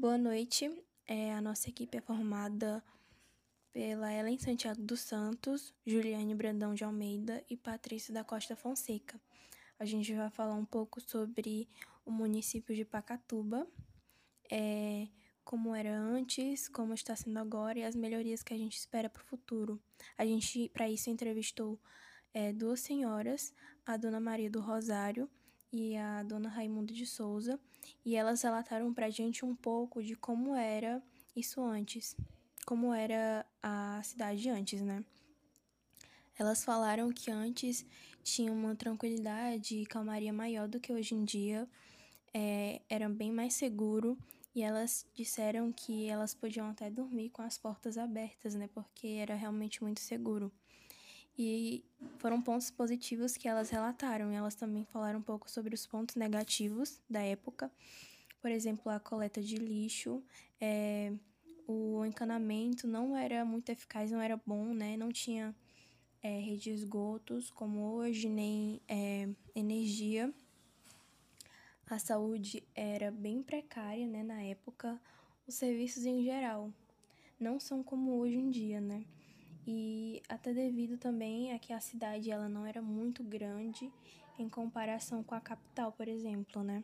noite. É, a nossa equipe é formada pela Ellen Santiago dos Santos, Juliane Brandão de Almeida e Patrícia da Costa Fonseca. A gente vai falar um pouco sobre o município de Pacatuba, é, como era antes, como está sendo agora e as melhorias que a gente espera para o futuro. A gente, para isso, entrevistou é, duas senhoras, a Dona Maria do Rosário e a Dona Raimundo de Souza, e elas relataram para gente um pouco de como era isso antes, como era a cidade antes, né? Elas falaram que antes tinha uma tranquilidade e calmaria maior do que hoje em dia, é, era bem mais seguro e elas disseram que elas podiam até dormir com as portas abertas, né? Porque era realmente muito seguro. E foram pontos positivos que elas relataram. E elas também falaram um pouco sobre os pontos negativos da época. Por exemplo, a coleta de lixo, é, o encanamento não era muito eficaz, não era bom, né? Não tinha é, rede de esgotos como hoje, nem é, energia a saúde era bem precária, né, na época, os serviços em geral não são como hoje em dia, né? E até devido também a que a cidade ela não era muito grande em comparação com a capital, por exemplo, né?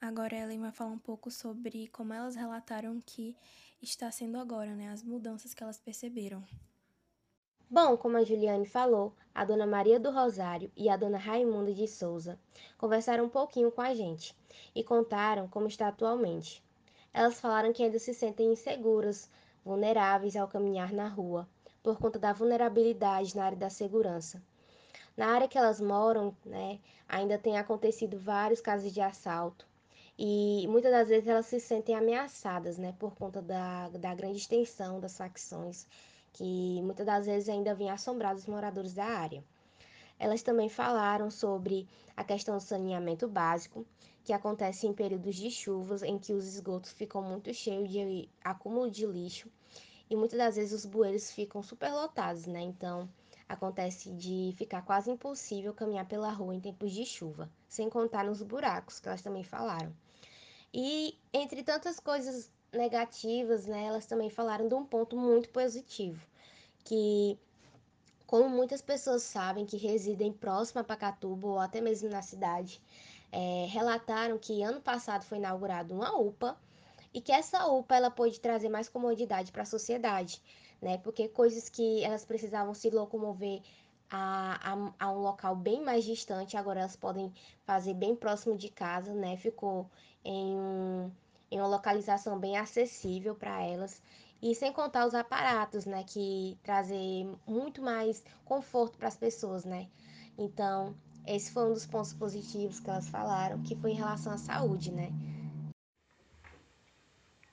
Agora ela vai falar um pouco sobre como elas relataram que está sendo agora, né, as mudanças que elas perceberam. Bom, como a Juliane falou, a dona Maria do Rosário e a dona Raimunda de Souza conversaram um pouquinho com a gente e contaram como está atualmente. Elas falaram que ainda se sentem inseguras, vulneráveis ao caminhar na rua, por conta da vulnerabilidade na área da segurança. Na área que elas moram, né, ainda tem acontecido vários casos de assalto, e muitas das vezes elas se sentem ameaçadas, né, por conta da, da grande extensão das facções que muitas das vezes ainda vinha assombrar os moradores da área. Elas também falaram sobre a questão do saneamento básico, que acontece em períodos de chuvas em que os esgotos ficam muito cheios de acúmulo de lixo e muitas das vezes os bueiros ficam superlotados, né? Então, acontece de ficar quase impossível caminhar pela rua em tempos de chuva, sem contar nos buracos, que elas também falaram. E entre tantas coisas negativas, né, elas também falaram de um ponto muito positivo, que como muitas pessoas sabem que residem próximo a Pacatuba ou até mesmo na cidade, é, relataram que ano passado foi inaugurada uma UPA e que essa UPA ela pode trazer mais comodidade para a sociedade, né? Porque coisas que elas precisavam se locomover a, a, a, um local bem mais distante, agora elas podem fazer bem próximo de casa, né? Ficou em em uma localização bem acessível para elas e sem contar os aparatos, né, que trazer muito mais conforto para as pessoas, né? Então, esse foi um dos pontos positivos que elas falaram, que foi em relação à saúde, né?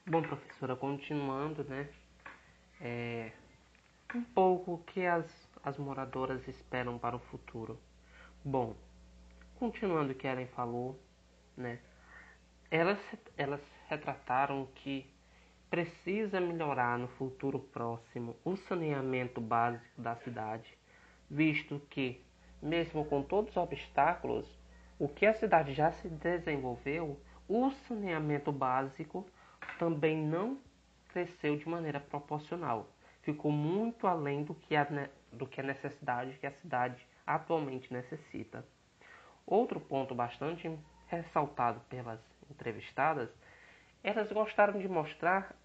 Bom, professora, continuando, né? É, um pouco o que as, as moradoras esperam para o futuro. Bom, continuando o que Ellen falou, né? Elas, elas retrataram que precisa melhorar no futuro próximo o saneamento básico da cidade, visto que, mesmo com todos os obstáculos, o que a cidade já se desenvolveu, o saneamento básico também não cresceu de maneira proporcional. Ficou muito além do que a, do que a necessidade que a cidade atualmente necessita. Outro ponto bastante ressaltado pelas entrevistadas elas gostaram de mostrar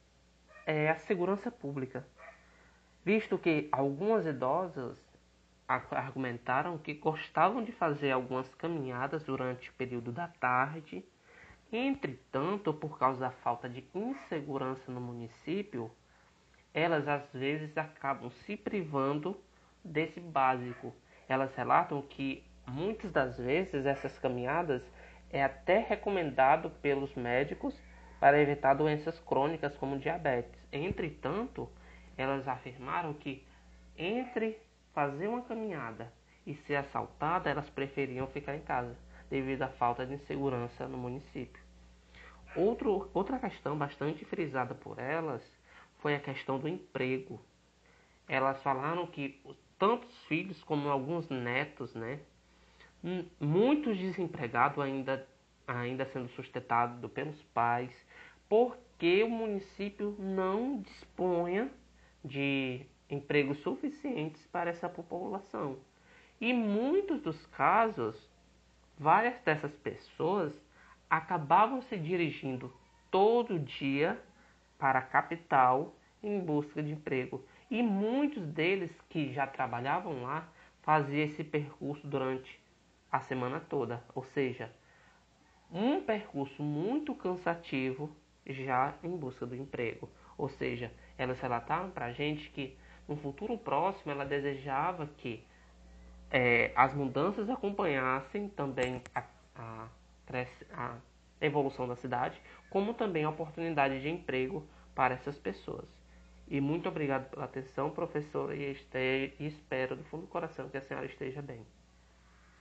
é, a segurança pública, visto que algumas idosas argumentaram que gostavam de fazer algumas caminhadas durante o período da tarde. Entretanto, por causa da falta de insegurança no município, elas às vezes acabam se privando desse básico. Elas relatam que muitas das vezes essas caminhadas é até recomendado pelos médicos para evitar doenças crônicas como diabetes. Entretanto, elas afirmaram que entre fazer uma caminhada e ser assaltada, elas preferiam ficar em casa, devido à falta de insegurança no município. Outro, outra questão bastante frisada por elas foi a questão do emprego. Elas falaram que tanto os filhos como alguns netos, né, muitos desempregados ainda, ainda sendo sustentados pelos pais, porque o município não disponha de empregos suficientes para essa população. E muitos dos casos, várias dessas pessoas acabavam se dirigindo todo dia para a capital em busca de emprego. E muitos deles que já trabalhavam lá faziam esse percurso durante a semana toda, ou seja, um percurso muito cansativo já em busca do emprego. Ou seja, elas relataram para a gente que no futuro próximo ela desejava que é, as mudanças acompanhassem também a, a, a evolução da cidade, como também a oportunidade de emprego para essas pessoas. E muito obrigado pela atenção, professora, e, e espero do fundo do coração que a senhora esteja bem.